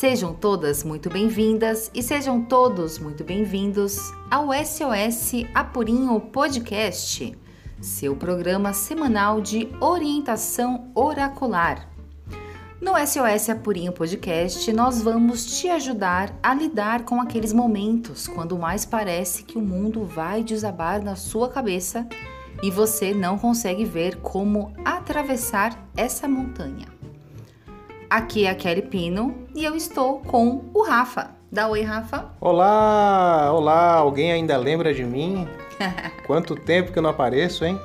Sejam todas muito bem-vindas e sejam todos muito bem-vindos ao SOS Apurinho Podcast, seu programa semanal de orientação oracular. No SOS Apurinho Podcast, nós vamos te ajudar a lidar com aqueles momentos quando mais parece que o mundo vai desabar na sua cabeça e você não consegue ver como atravessar essa montanha. Aqui é a Kelly Pino e eu estou com o Rafa. Dá oi, Rafa. Olá, olá, alguém ainda lembra de mim? Quanto tempo que eu não apareço, hein?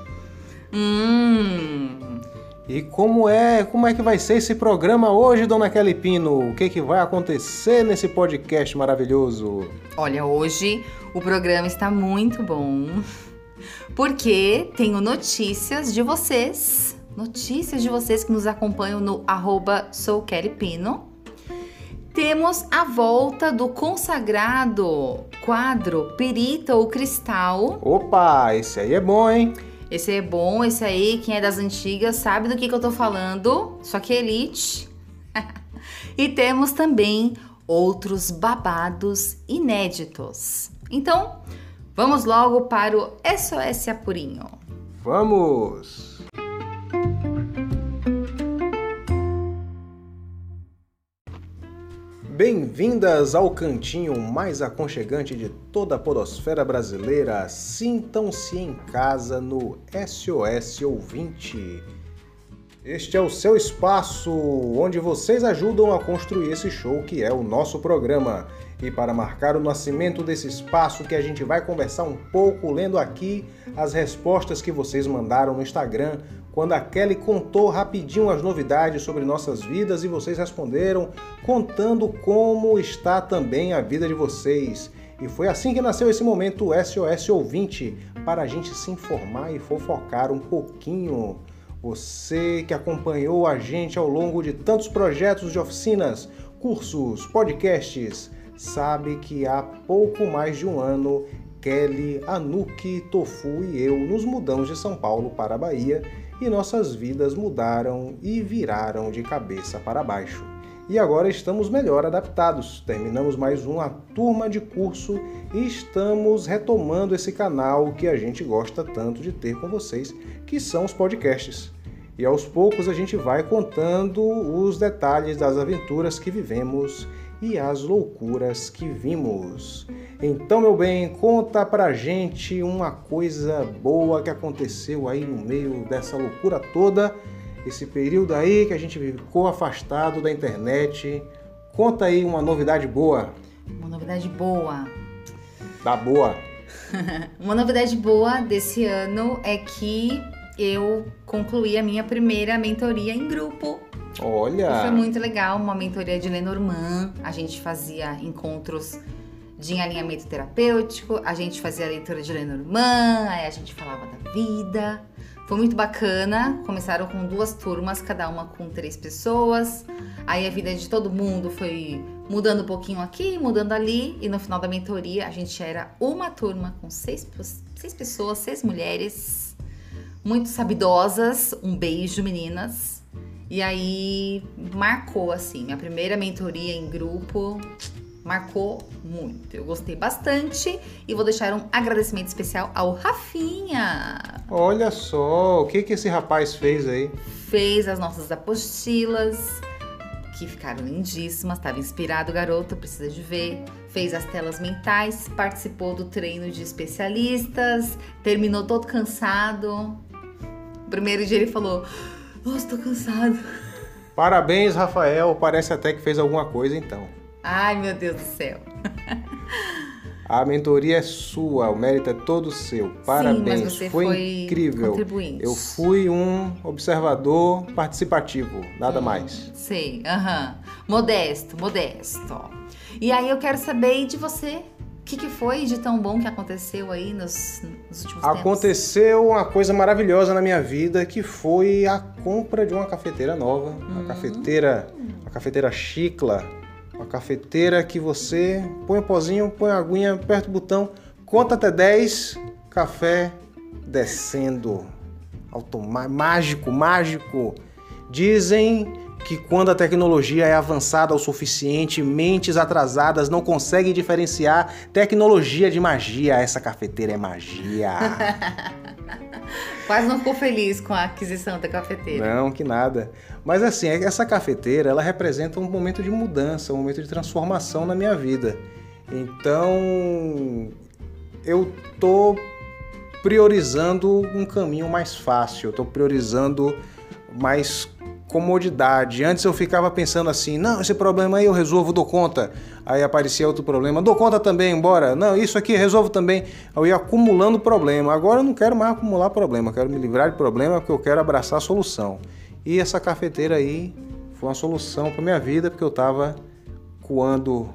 Hum. E como é, como é que vai ser esse programa hoje, dona Kelly Pino? O que, que vai acontecer nesse podcast maravilhoso? Olha, hoje o programa está muito bom. Porque tenho notícias de vocês notícias de vocês que nos acompanham no arroba soukellypino. Temos a volta do consagrado quadro Perita ou Cristal. Opa, esse aí é bom, hein? Esse aí é bom, esse aí, quem é das antigas sabe do que, que eu tô falando, só que é elite. e temos também outros babados inéditos. Então, vamos logo para o SOS Apurinho. Vamos! Bem-vindas ao cantinho mais aconchegante de toda a podosfera brasileira. Sintam-se em casa no SOS Ouvinte. Este é o seu espaço onde vocês ajudam a construir esse show que é o nosso programa. E para marcar o nascimento desse espaço que a gente vai conversar um pouco lendo aqui as respostas que vocês mandaram no Instagram, quando a Kelly contou rapidinho as novidades sobre nossas vidas e vocês responderam contando como está também a vida de vocês. E foi assim que nasceu esse momento SOS Ouvinte, para a gente se informar e fofocar um pouquinho. Você que acompanhou a gente ao longo de tantos projetos de oficinas, cursos, podcasts, sabe que há pouco mais de um ano Kelly, Anuki, Tofu e eu nos mudamos de São Paulo para a Bahia e nossas vidas mudaram e viraram de cabeça para baixo. E agora estamos melhor adaptados. Terminamos mais uma turma de curso e estamos retomando esse canal que a gente gosta tanto de ter com vocês, que são os podcasts. E aos poucos a gente vai contando os detalhes das aventuras que vivemos e as loucuras que vimos. Então, meu bem, conta pra gente uma coisa boa que aconteceu aí no meio dessa loucura toda, esse período aí que a gente ficou afastado da internet. Conta aí uma novidade boa. Uma novidade boa. Da boa. uma novidade boa desse ano é que eu concluí a minha primeira mentoria em grupo. Olha! E foi muito legal, uma mentoria de Lenormand. A gente fazia encontros de alinhamento terapêutico, a gente fazia a leitura de Lenormand, aí a gente falava da vida. Foi muito bacana. Começaram com duas turmas, cada uma com três pessoas. Aí a vida de todo mundo foi mudando um pouquinho aqui, mudando ali. E no final da mentoria, a gente era uma turma com seis, seis pessoas, seis mulheres, muito sabidosas. Um beijo, meninas. E aí marcou assim, minha primeira mentoria em grupo marcou muito. Eu gostei bastante e vou deixar um agradecimento especial ao Rafinha. Olha só, o que que esse rapaz fez aí? Fez as nossas apostilas, que ficaram lindíssimas, estava inspirado, garoto, precisa de ver. Fez as telas mentais, participou do treino de especialistas, terminou todo cansado. Primeiro dia ele falou: Nossa, tô cansado. Parabéns, Rafael. Parece até que fez alguma coisa então. Ai, meu Deus do céu. A mentoria é sua, o mérito é todo seu. Parabéns, Sim, mas você foi, foi incrível. Eu fui um observador participativo, nada hum, mais. Sei, aham. Uhum. Modesto, modesto. E aí eu quero saber de você. O que, que foi de tão bom que aconteceu aí nos, nos últimos tempos? Aconteceu uma coisa maravilhosa na minha vida, que foi a compra de uma cafeteira nova. Hum. Uma cafeteira, uma cafeteira Chicla, uma cafeteira que você põe o um pozinho, põe a aguinha, aperta o botão, conta até 10, café descendo. Automático, mágico, mágico. Dizem que quando a tecnologia é avançada o suficiente, mentes atrasadas não conseguem diferenciar tecnologia de magia. Essa cafeteira é magia. Quase não ficou feliz com a aquisição da cafeteira. Não, que nada. Mas assim, essa cafeteira, ela representa um momento de mudança, um momento de transformação na minha vida. Então, eu tô priorizando um caminho mais fácil, eu tô priorizando mais comodidade. Antes eu ficava pensando assim, não, esse problema aí eu resolvo, dou conta. Aí aparecia outro problema, dou conta também, embora. Não, isso aqui resolvo também. Eu ia acumulando problema. Agora eu não quero mais acumular problema, quero me livrar de problema porque eu quero abraçar a solução. E essa cafeteira aí foi uma solução para minha vida porque eu estava coando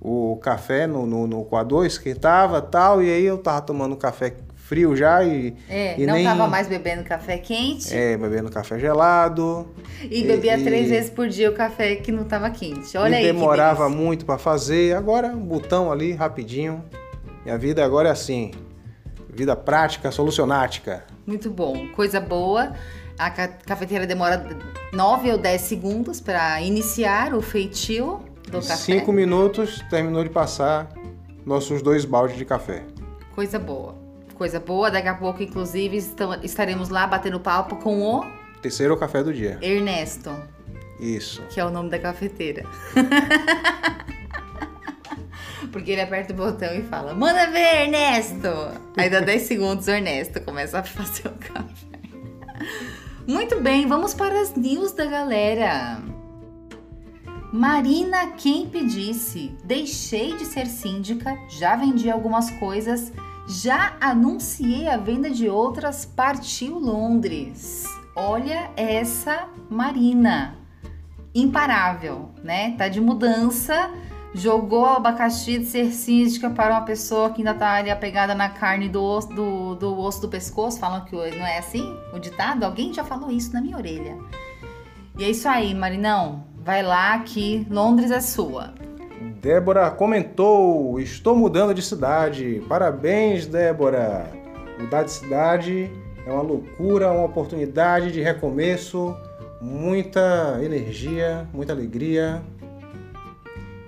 o café no, no, no coador, esquentava tal, e aí eu tava tomando café frio já e. É, e não nem, tava mais bebendo café quente. É, bebendo café gelado. E bebia e, três vezes por dia o café que não tava quente. Olha e aí. demorava muito para fazer. Agora, um botão ali, rapidinho. Minha vida agora é assim. Vida prática, solucionática. Muito bom. Coisa boa. A cafeteira demora 9 ou 10 segundos para iniciar o feitio do café. Cinco minutos, terminou de passar nossos dois baldes de café. Coisa boa coisa boa. Daqui a pouco, inclusive, estaremos lá batendo papo com o. Terceiro café do dia. Ernesto. Isso. Que é o nome da cafeteira. Porque ele aperta o botão e fala: Manda ver, Ernesto! Aí dá 10 segundos, o Ernesto começa a fazer o café. Muito bem, vamos para as news da galera. Marina Kemp disse: Deixei de ser síndica, já vendi algumas coisas já anunciei a venda de outras, partiu Londres. Olha essa Marina. Imparável, né? Tá de mudança. Jogou abacaxi de ser síndica para uma pessoa que ainda tá ali apegada na carne do osso do, do osso do pescoço. Falam que não é assim? O ditado? Alguém já falou isso na minha orelha. E é isso aí, Marinão. Vai lá que Londres é sua. Débora comentou: Estou mudando de cidade. Parabéns, Débora. Mudar de cidade é uma loucura, uma oportunidade de recomeço, muita energia, muita alegria.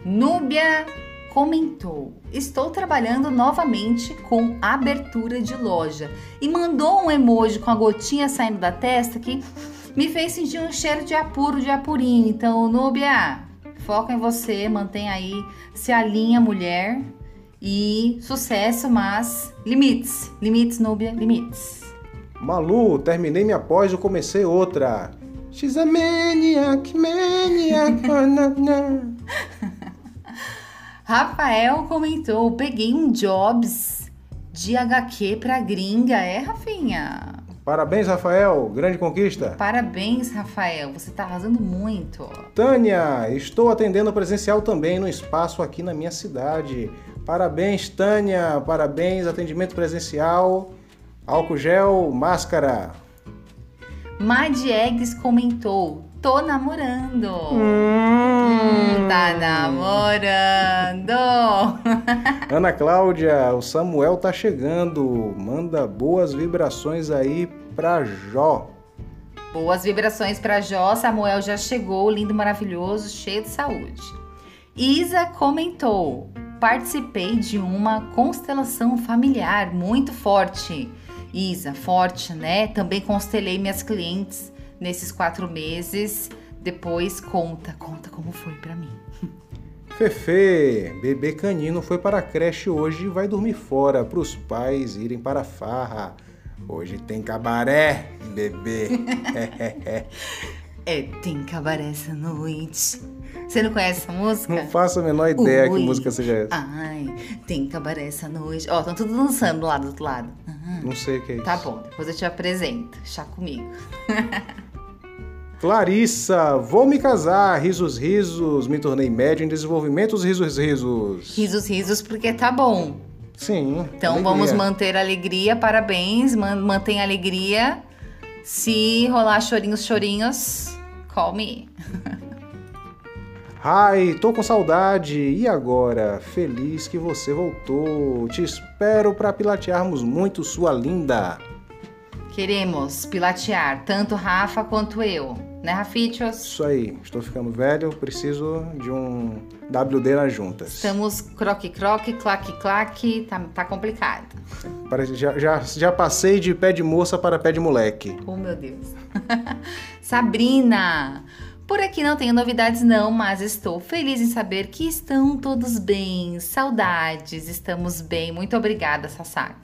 Núbia comentou: Estou trabalhando novamente com abertura de loja e mandou um emoji com a gotinha saindo da testa que me fez sentir um cheiro de apuro de apurinho. Então, Núbia, Foca em você, mantém aí, se alinha mulher e sucesso, mas limites. Limites, Núbia, limites. Malu, terminei minha pós e comecei outra. She's a maniac, maniac. Rafael comentou: peguei um jobs de HQ pra gringa. É, Rafinha? Parabéns, Rafael, grande conquista. Parabéns, Rafael, você está arrasando muito. Tânia, estou atendendo presencial também no espaço aqui na minha cidade. Parabéns, Tânia, parabéns, atendimento presencial, álcool gel, máscara. Mad Eggs comentou: Tô namorando. Hum, tá namorando. Ana Cláudia, o Samuel tá chegando. Manda boas vibrações aí pra Jó. Boas vibrações pra Jó. Samuel já chegou, lindo, maravilhoso, cheio de saúde. Isa comentou: participei de uma constelação familiar muito forte. Isa, forte, né? Também constelei minhas clientes nesses quatro meses. Depois conta, conta como foi para mim. Fefe, bebê canino foi para a creche hoje e vai dormir fora para os pais irem para a farra. Hoje tem cabaré, bebê. é, tem cabaré essa noite. Você não conhece essa música? Não faço a menor ideia Ui. que música seja essa. Ai, tem cabaré essa noite. Ó, estão tudo dançando lá do outro lado. Uhum. Não sei o que é tá isso. Tá bom, depois eu te apresento. Chá comigo. Clarissa, vou me casar, risos, risos, me tornei médio em desenvolvimento risos, risos. Risos, risos, porque tá bom. Sim. Então alegria. vamos manter a alegria, parabéns, mantém a alegria. Se rolar chorinhos, chorinhos, call me. Ai, tô com saudade. E agora? Feliz que você voltou. Te espero para pilatearmos muito, sua linda. Queremos pilatear, tanto Rafa quanto eu. Né, Rafichos? Isso aí, estou ficando velho, preciso de um WD nas juntas. Estamos croque-croque, claque-claque, tá, tá complicado. Já, já, já passei de pé de moça para pé de moleque. Oh, meu Deus. Sabrina! Por aqui não tenho novidades não, mas estou feliz em saber que estão todos bem. Saudades, estamos bem. Muito obrigada, Sassá.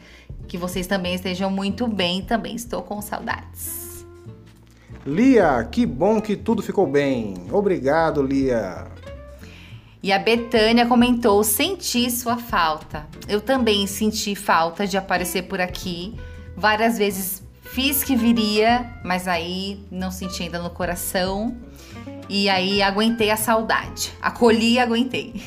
Que vocês também estejam muito bem, também estou com saudades. Lia, que bom que tudo ficou bem. Obrigado, Lia. E a Betânia comentou: senti sua falta. Eu também senti falta de aparecer por aqui. Várias vezes fiz que viria, mas aí não senti ainda no coração. E aí aguentei a saudade. Acolhi e aguentei.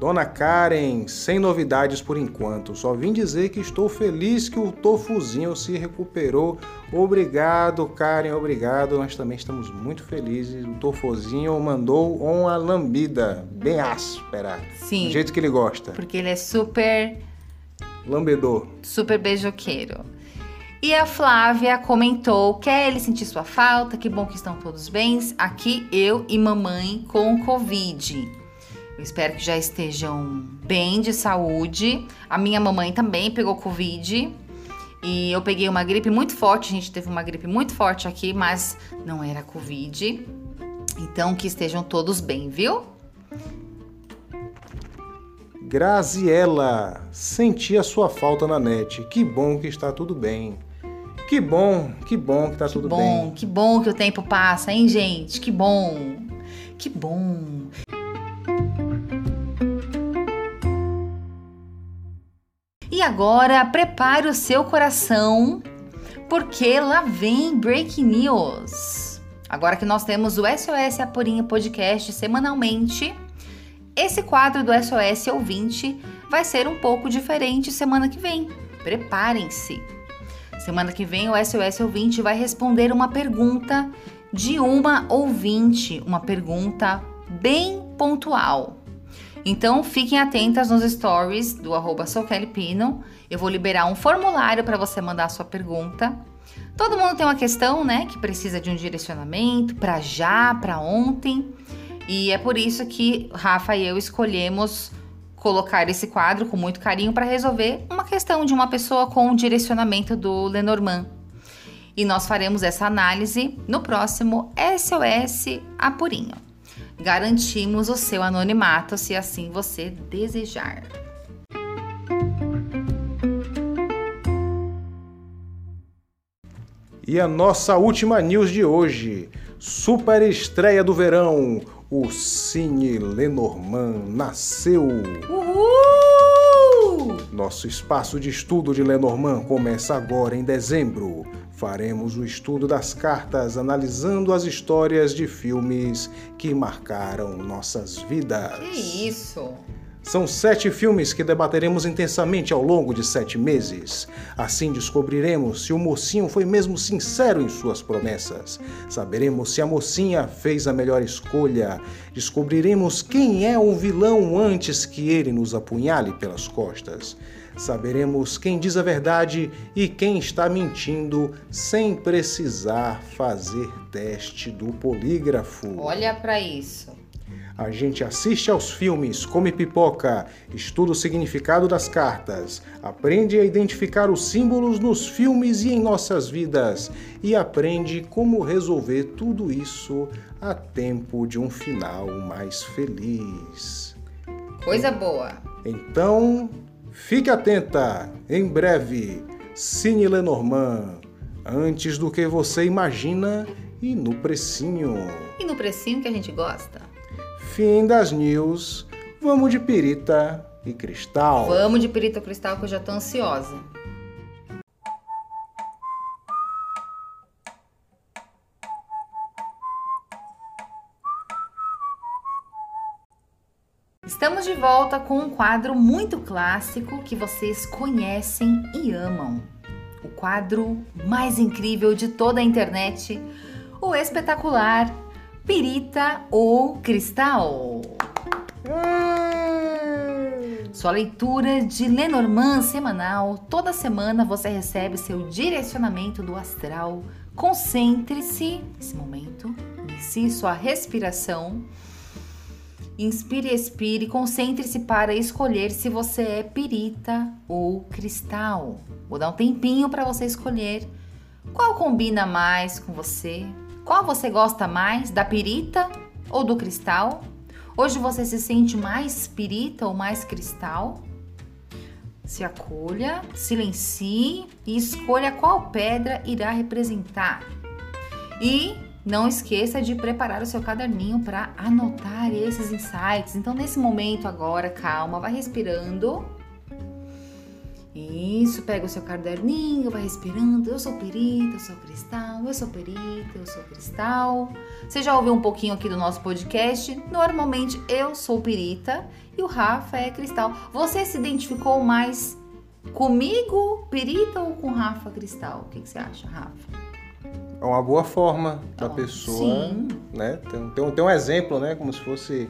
Dona Karen, sem novidades por enquanto. Só vim dizer que estou feliz que o tofuzinho se recuperou. Obrigado, Karen, obrigado. Nós também estamos muito felizes. O tofuzinho mandou uma lambida bem áspera. Sim. Do jeito que ele gosta. Porque ele é super, Lambedor. super beijoqueiro. E a Flávia comentou: quer ele sentir sua falta? Que bom que estão todos bem. Aqui eu e mamãe com Covid. Eu espero que já estejam bem de saúde. A minha mamãe também pegou Covid. E eu peguei uma gripe muito forte. A gente teve uma gripe muito forte aqui, mas não era Covid. Então que estejam todos bem, viu? Graziela, senti a sua falta na net. Que bom que está tudo bem. Que bom, que bom que está tudo bom, bem. que bom que o tempo passa, hein, gente? Que bom. Que bom. E agora, prepare o seu coração, porque lá vem Breaking News. Agora que nós temos o SOS Apurinho Podcast semanalmente, esse quadro do SOS Ouvinte vai ser um pouco diferente semana que vem. Preparem-se. Semana que vem o SOS Ouvinte vai responder uma pergunta de uma ouvinte, uma pergunta bem pontual. Então fiquem atentas nos stories do arroba Pino. Eu vou liberar um formulário para você mandar a sua pergunta. Todo mundo tem uma questão, né, que precisa de um direcionamento para já, para ontem. E é por isso que Rafa e eu escolhemos colocar esse quadro com muito carinho para resolver uma questão de uma pessoa com o direcionamento do Lenormand. E nós faremos essa análise no próximo SOS Apurinho. Garantimos o seu anonimato se assim você desejar. E a nossa última news de hoje. Super estreia do verão. O Cine Lenormand nasceu. Uhul! Nosso espaço de estudo de Lenormand começa agora em dezembro. Faremos o estudo das cartas analisando as histórias de filmes que marcaram nossas vidas. Que isso? São sete filmes que debateremos intensamente ao longo de sete meses. Assim descobriremos se o mocinho foi mesmo sincero em suas promessas. Saberemos se a mocinha fez a melhor escolha. Descobriremos quem é o vilão antes que ele nos apunhale pelas costas. Saberemos quem diz a verdade e quem está mentindo sem precisar fazer teste do polígrafo. Olha para isso. A gente assiste aos filmes, come pipoca, estuda o significado das cartas, aprende a identificar os símbolos nos filmes e em nossas vidas e aprende como resolver tudo isso a tempo de um final mais feliz. Coisa boa. Então, fique atenta, em breve, Cine Lenormand, antes do que você imagina e no precinho. E no precinho que a gente gosta. Fim das news. Vamos de pirita e cristal. Vamos de perito cristal que eu já tô ansiosa. Estamos de volta com um quadro muito clássico que vocês conhecem e amam. O quadro mais incrível de toda a internet, o espetacular Pirita ou Cristal. Sua leitura de Lenormand semanal. Toda semana você recebe seu direcionamento do astral. Concentre-se nesse momento, inicie sua respiração. Inspire, expire, concentre-se para escolher se você é pirita ou cristal. Vou dar um tempinho para você escolher qual combina mais com você. Qual você gosta mais, da pirita ou do cristal? Hoje você se sente mais pirita ou mais cristal? Se acolha, silencie e escolha qual pedra irá representar. E não esqueça de preparar o seu caderninho para anotar esses insights. Então, nesse momento agora, calma, vai respirando isso, pega o seu caderninho, vai respirando. Eu sou perita, eu sou cristal, eu sou perita, eu sou cristal. Você já ouviu um pouquinho aqui do nosso podcast? Normalmente eu sou perita e o Rafa é cristal. Você se identificou mais comigo, perita, ou com Rafa Cristal? O que, que você acha, Rafa? É uma boa forma da pessoa, sim. né? Tem, tem, tem um exemplo, né? Como se fosse.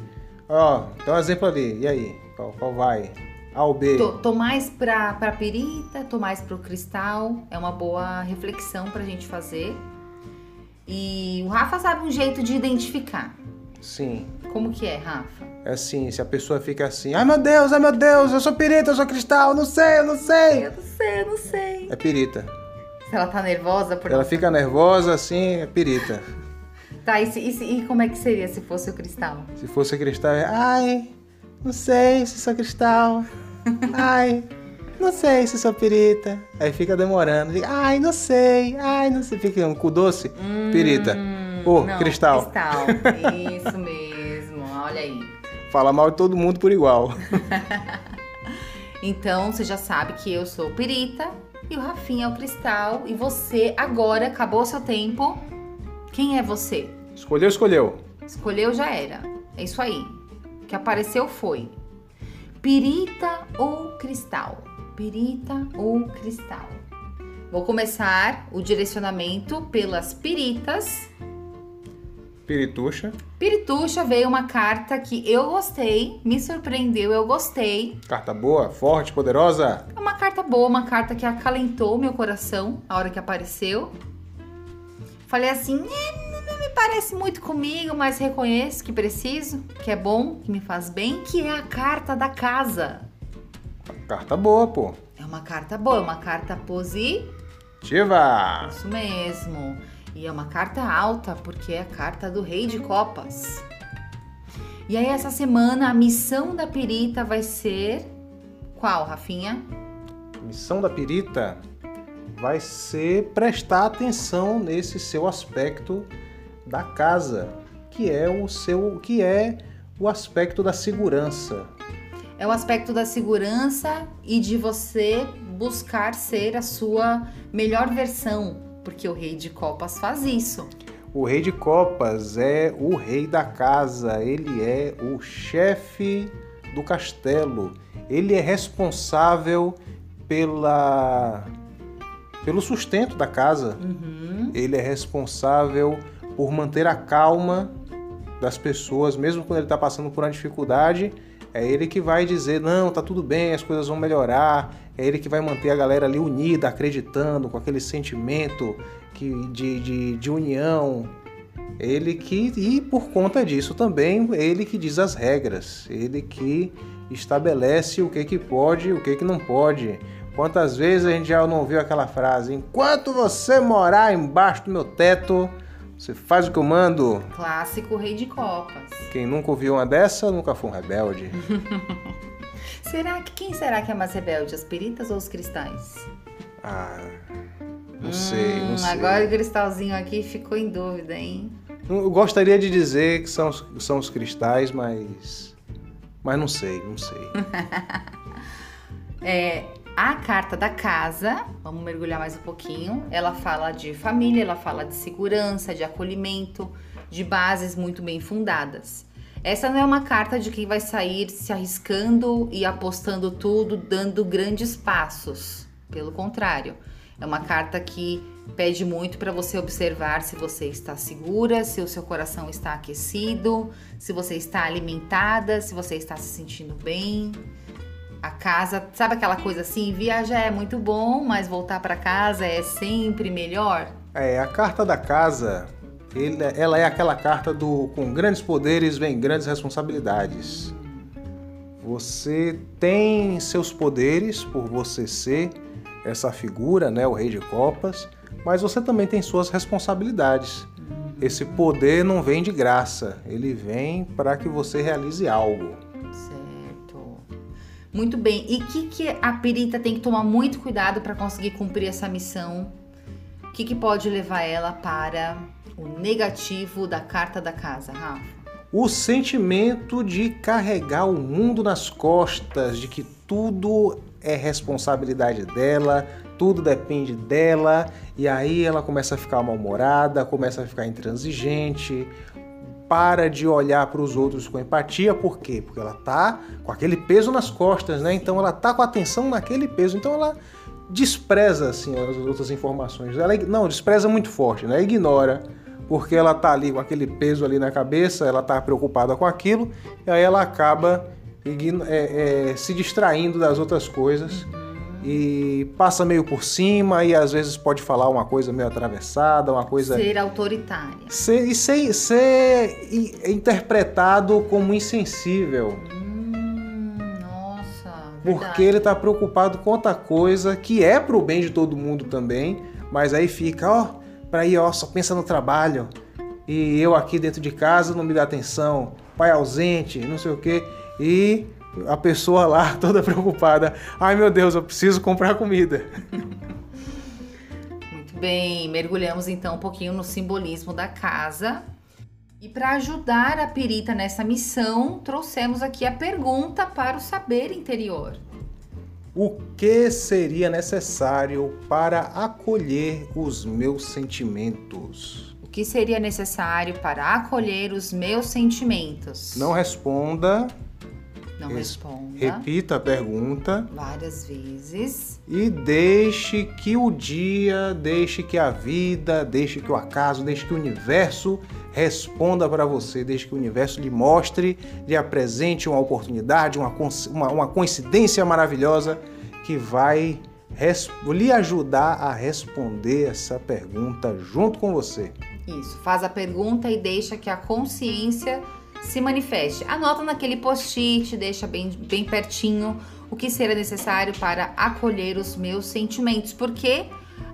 Ó, tem um exemplo ali. E aí? Qual, qual vai? A ou B? Tô, tô mais pra, pra perita, tô mais pro cristal. É uma boa reflexão pra gente fazer. E o Rafa sabe um jeito de identificar. Sim. Como que é, Rafa? É assim, se a pessoa fica assim, ai meu Deus, ai meu Deus, eu sou perita, eu sou cristal, não sei, eu não sei. Eu não sei, eu não sei. É perita. Ela tá nervosa por Ela fica nervosa assim, é perita. tá, e, se, e, se, e como é que seria se fosse o cristal? Se fosse o cristal, é, ai, não sei se sou cristal. Ai, não sei se sou perita. Aí fica demorando. Ai, não sei. Ai, não sei. Fica um cu doce. Hum, perita. Ô, oh, cristal. Cristal. Isso mesmo. Olha aí. Fala mal de todo mundo por igual. então, você já sabe que eu sou perita e o Rafinha é o cristal. E você, agora, acabou seu tempo. Quem é você? Escolheu, escolheu. Escolheu, já era. É isso aí. O que apareceu foi. Pirita ou cristal? Pirita ou cristal? Vou começar o direcionamento pelas piritas. Pirituxa. Pirituxa veio uma carta que eu gostei, me surpreendeu, eu gostei. Carta boa, forte, poderosa? É uma carta boa, uma carta que acalentou meu coração a hora que apareceu. Falei assim, é, parece muito comigo, mas reconheço que preciso, que é bom, que me faz bem, que é a carta da casa. Carta boa, pô. É uma carta boa, é uma carta positiva. Isso mesmo. E é uma carta alta, porque é a carta do Rei de Copas. E aí, essa semana, a missão da perita vai ser. Qual, Rafinha? Missão da perita vai ser prestar atenção nesse seu aspecto da casa, que é o seu, que é o aspecto da segurança. É o aspecto da segurança e de você buscar ser a sua melhor versão, porque o rei de copas faz isso. O rei de copas é o rei da casa, ele é o chefe do castelo. Ele é responsável pela pelo sustento da casa. Uhum. Ele é responsável por manter a calma das pessoas, mesmo quando ele está passando por uma dificuldade. É ele que vai dizer: não, tá tudo bem, as coisas vão melhorar. É ele que vai manter a galera ali unida, acreditando, com aquele sentimento que, de, de, de união. Ele que, e por conta disso também, ele que diz as regras, ele que estabelece o que, que pode e o que, que não pode. Quantas vezes a gente já não ouviu aquela frase: enquanto você morar embaixo do meu teto, você faz o que eu mando. Clássico rei de copas. Quem nunca ouviu uma dessa nunca foi um rebelde. será que quem será que é mais rebelde, as peritas ou os cristais? Ah, não hum, sei, não sei. Agora o cristalzinho aqui ficou em dúvida, hein? Eu gostaria de dizer que são, são os cristais, mas mas não sei, não sei. é, a carta da casa, vamos mergulhar mais um pouquinho, ela fala de família, ela fala de segurança, de acolhimento, de bases muito bem fundadas. Essa não é uma carta de quem vai sair se arriscando e apostando tudo, dando grandes passos. Pelo contrário, é uma carta que pede muito para você observar se você está segura, se o seu coração está aquecido, se você está alimentada, se você está se sentindo bem. a casa, sabe aquela coisa assim, viajar é muito bom, mas voltar para casa é sempre melhor? É, a carta da casa, ele, ela é aquela carta do com grandes poderes vem grandes responsabilidades. Você tem seus poderes por você ser essa figura, né, o rei de copas, mas você também tem suas responsabilidades. Esse poder não vem de graça, ele vem para que você realize algo. Certo. Muito bem. E que, que a perita tem que tomar muito cuidado para conseguir cumprir essa missão? O que, que pode levar ela para o negativo da carta da casa, Rafa? O sentimento de carregar o mundo nas costas, de que tudo é responsabilidade dela, tudo depende dela, e aí ela começa a ficar mal-humorada, começa a ficar intransigente, para de olhar para os outros com empatia, por quê? Porque ela tá com aquele peso nas costas, né? Então ela tá com atenção naquele peso, então ela despreza assim as outras informações. Ela não despreza muito forte, né? Ignora, porque ela tá ali com aquele peso ali na cabeça, ela tá preocupada com aquilo, e aí ela acaba é, é, se distraindo das outras coisas e passa meio por cima e às vezes pode falar uma coisa meio atravessada, uma coisa. Ser autoritária. Ser, e ser, ser interpretado como insensível. Hum, nossa. Porque verdade. ele está preocupado com outra coisa que é pro bem de todo mundo também, mas aí fica, ó, para ir, ó, só pensa no trabalho. E eu aqui dentro de casa não me dá atenção, pai ausente, não sei o quê. E a pessoa lá toda preocupada. Ai meu Deus, eu preciso comprar comida. Muito bem, mergulhamos então um pouquinho no simbolismo da casa. E para ajudar a perita nessa missão, trouxemos aqui a pergunta para o saber interior. O que seria necessário para acolher os meus sentimentos? O que seria necessário para acolher os meus sentimentos? Não responda não responda. Repita a pergunta várias vezes e deixe que o dia, deixe que a vida, deixe que o acaso, deixe que o universo responda para você, deixe que o universo lhe mostre, lhe apresente uma oportunidade, uma, uma, uma coincidência maravilhosa que vai lhe ajudar a responder essa pergunta junto com você. Isso, faz a pergunta e deixa que a consciência se manifeste. Anota naquele post-it, deixa bem, bem pertinho o que será necessário para acolher os meus sentimentos, porque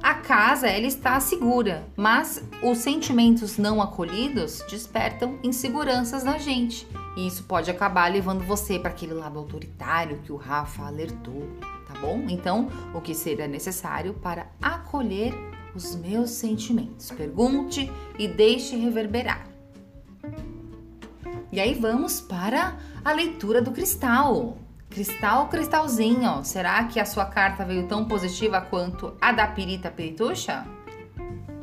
a casa ela está segura, mas os sentimentos não acolhidos despertam inseguranças na gente. E isso pode acabar levando você para aquele lado autoritário que o Rafa alertou, tá bom? Então, o que será necessário para acolher os meus sentimentos? Pergunte e deixe reverberar. E aí vamos para a leitura do cristal. Cristal, cristalzinho. Será que a sua carta veio tão positiva quanto a da Pirita Pirituxa?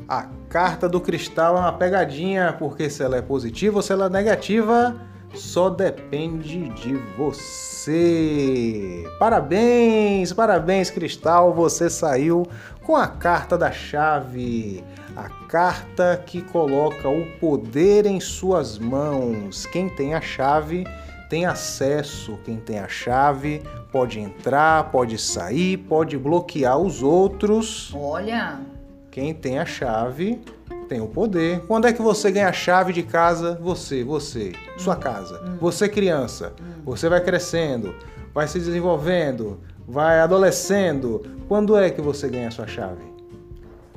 A carta do cristal é uma pegadinha, porque se ela é positiva ou se ela é negativa, só depende de você. Parabéns, parabéns, Cristal, você saiu com a carta da chave a carta que coloca o poder em suas mãos. Quem tem a chave tem acesso, quem tem a chave pode entrar, pode sair, pode bloquear os outros. Olha! Quem tem a chave tem o poder. Quando é que você ganha a chave de casa? Você, você, sua hum. casa. Hum. Você criança. Hum. Você vai crescendo, vai se desenvolvendo, vai adolescendo. Quando é que você ganha a sua chave?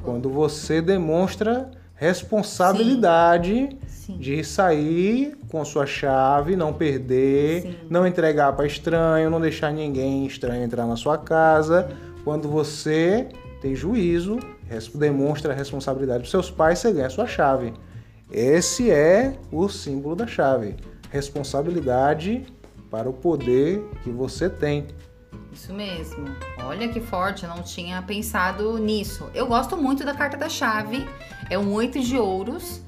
Quando você demonstra responsabilidade Sim. Sim. de sair com a sua chave, não perder, Sim. não entregar para estranho, não deixar ninguém estranho entrar na sua casa. Quando você tem juízo, demonstra responsabilidade para seus pais, você ganha a sua chave. Esse é o símbolo da chave. Responsabilidade para o poder que você tem. Isso mesmo. Olha que forte, eu não tinha pensado nisso. Eu gosto muito da carta da chave. É um oito de ouros.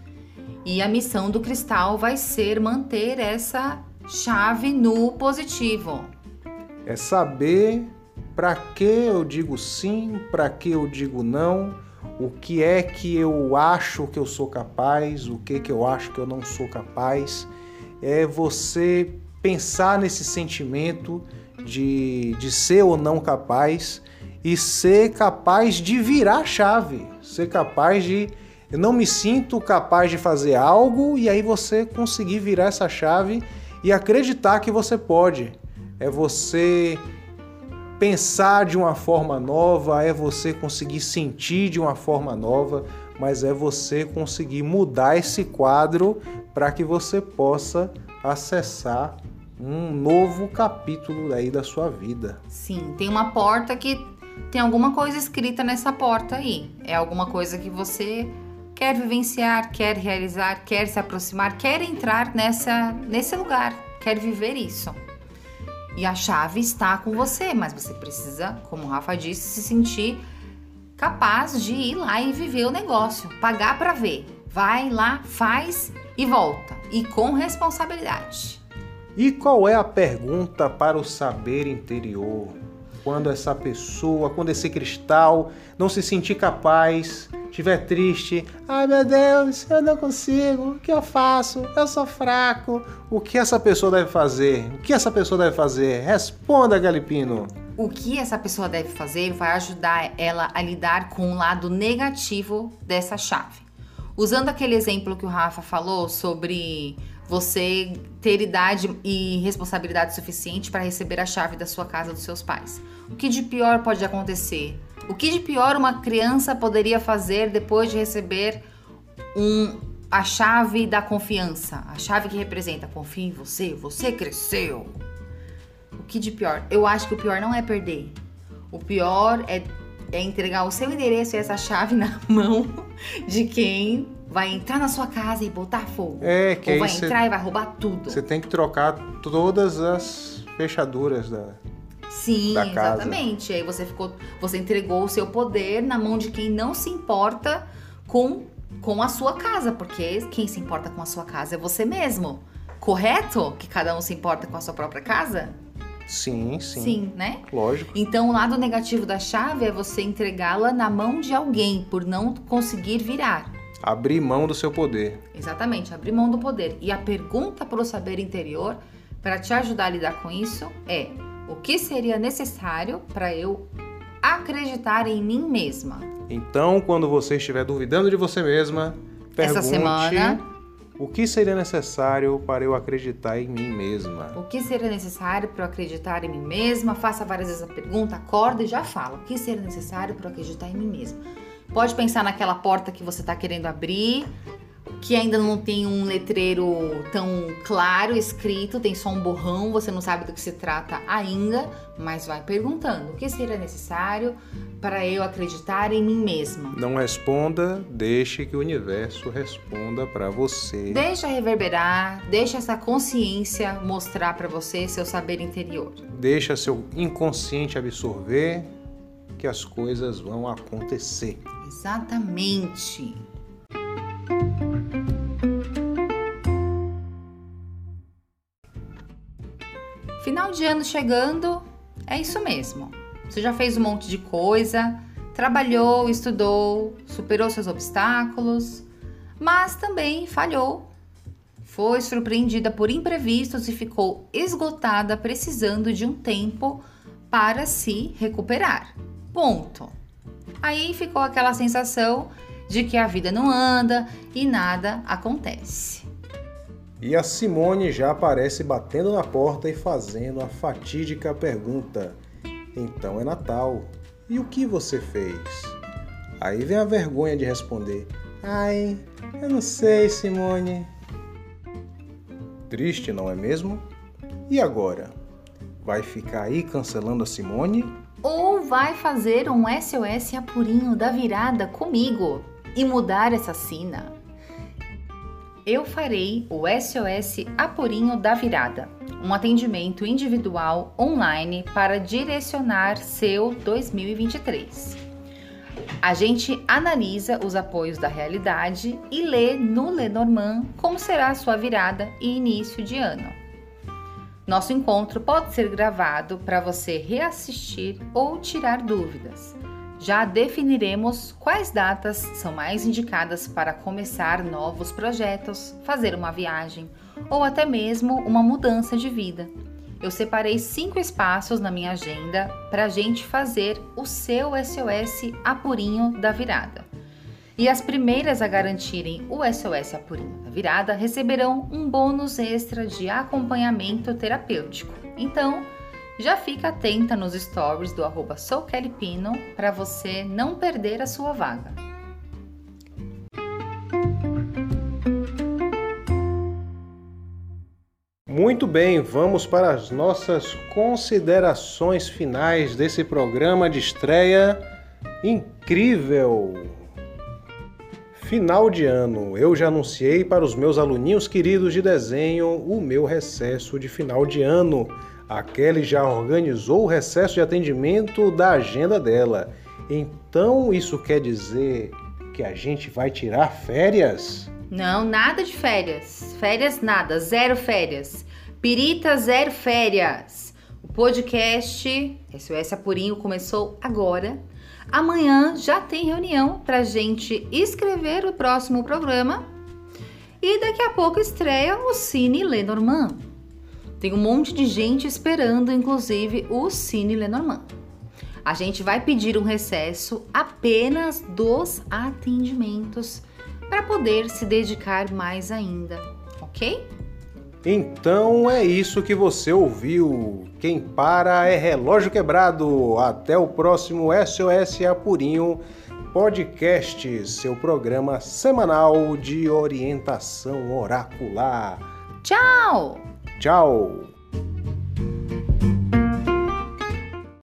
E a missão do cristal vai ser manter essa chave no positivo. É saber para que eu digo sim, para que eu digo não, o que é que eu acho que eu sou capaz, o que que eu acho que eu não sou capaz. É você pensar nesse sentimento de, de ser ou não capaz e ser capaz de virar a chave, ser capaz de eu não me sinto capaz de fazer algo e aí você conseguir virar essa chave e acreditar que você pode. É você pensar de uma forma nova, é você conseguir sentir de uma forma nova, mas é você conseguir mudar esse quadro para que você possa acessar um novo capítulo aí da sua vida. Sim, tem uma porta que tem alguma coisa escrita nessa porta aí. É alguma coisa que você quer vivenciar, quer realizar, quer se aproximar, quer entrar nessa nesse lugar, quer viver isso. E a chave está com você, mas você precisa, como o Rafa disse, se sentir capaz de ir lá e viver o negócio, pagar para ver. Vai lá, faz e volta, e com responsabilidade. E qual é a pergunta para o saber interior? Quando essa pessoa, quando esse cristal não se sentir capaz estiver triste, ai meu Deus, eu não consigo, o que eu faço? Eu sou fraco. O que essa pessoa deve fazer? O que essa pessoa deve fazer? Responda, Galipino. O que essa pessoa deve fazer vai ajudar ela a lidar com o lado negativo dessa chave. Usando aquele exemplo que o Rafa falou sobre você ter idade e responsabilidade suficiente para receber a chave da sua casa dos seus pais. O que de pior pode acontecer? O que de pior uma criança poderia fazer depois de receber um, a chave da confiança? A chave que representa confia em você, você cresceu. O que de pior? Eu acho que o pior não é perder. O pior é, é entregar o seu endereço e essa chave na mão de quem vai entrar na sua casa e botar fogo. É, que Ou vai entrar e vai roubar tudo. Você tem que trocar todas as fechaduras da. Sim, da casa. exatamente. Aí você ficou, você entregou o seu poder na mão de quem não se importa com com a sua casa, porque quem se importa com a sua casa é você mesmo. Correto? Que cada um se importa com a sua própria casa? Sim, sim. né? Lógico. Então, o lado negativo da chave é você entregá-la na mão de alguém por não conseguir virar. Abrir mão do seu poder. Exatamente, abrir mão do poder. E a pergunta para o saber interior, para te ajudar a lidar com isso, é: o que seria necessário para eu acreditar em mim mesma? Então, quando você estiver duvidando de você mesma, pergunte Essa semana- o que seria necessário para eu acreditar em mim mesma. O que seria necessário para eu acreditar em mim mesma? Faça várias vezes a pergunta, acorda e já fala. O que seria necessário para eu acreditar em mim mesma? Pode pensar naquela porta que você está querendo abrir, que ainda não tem um letreiro tão claro escrito, tem só um borrão, você não sabe do que se trata ainda, mas vai perguntando: o que seria necessário para eu acreditar em mim mesma? Não responda, deixe que o universo responda para você. Deixa reverberar, deixa essa consciência mostrar para você seu saber interior. Deixa seu inconsciente absorver que as coisas vão acontecer. Exatamente. Final de ano chegando, é isso mesmo. Você já fez um monte de coisa, trabalhou, estudou, superou seus obstáculos, mas também falhou. Foi surpreendida por imprevistos e ficou esgotada, precisando de um tempo para se recuperar. Ponto. Aí ficou aquela sensação de que a vida não anda e nada acontece. E a Simone já aparece batendo na porta e fazendo a fatídica pergunta: Então é Natal, e o que você fez? Aí vem a vergonha de responder: Ai, eu não sei, Simone. Triste, não é mesmo? E agora? Vai ficar aí cancelando a Simone? Ou vai fazer um SOS apurinho da virada comigo e mudar essa sina? Eu farei o SOS Apurinho da Virada, um atendimento individual online para direcionar seu 2023. A gente analisa os apoios da realidade e lê no Lenormand como será a sua virada e início de ano. Nosso encontro pode ser gravado para você reassistir ou tirar dúvidas. Já definiremos quais datas são mais indicadas para começar novos projetos, fazer uma viagem ou até mesmo uma mudança de vida. eu separei cinco espaços na minha agenda para a gente fazer o seu SOS apurinho da virada. E as primeiras a garantirem o SOS da virada receberão um bônus extra de acompanhamento terapêutico. Então, já fica atenta nos stories do arroba soukellypino para você não perder a sua vaga. Muito bem, vamos para as nossas considerações finais desse programa de estreia incrível. Final de ano, eu já anunciei para os meus aluninhos queridos de desenho o meu recesso de final de ano. A Kelly já organizou o recesso de atendimento da agenda dela. Então isso quer dizer que a gente vai tirar férias? Não, nada de férias. Férias nada, zero férias. Pirita Zero Férias. O podcast SOS Apurinho começou agora. Amanhã já tem reunião para gente escrever o próximo programa. E daqui a pouco estreia o Cine Lenormand. Tem um monte de gente esperando, inclusive o Cine Lenormand. A gente vai pedir um recesso apenas dos atendimentos para poder se dedicar mais ainda, ok? Então é isso que você ouviu. Quem para é relógio quebrado. Até o próximo SOS Apurinho Podcast, seu programa semanal de orientação oracular. Tchau! Tchau!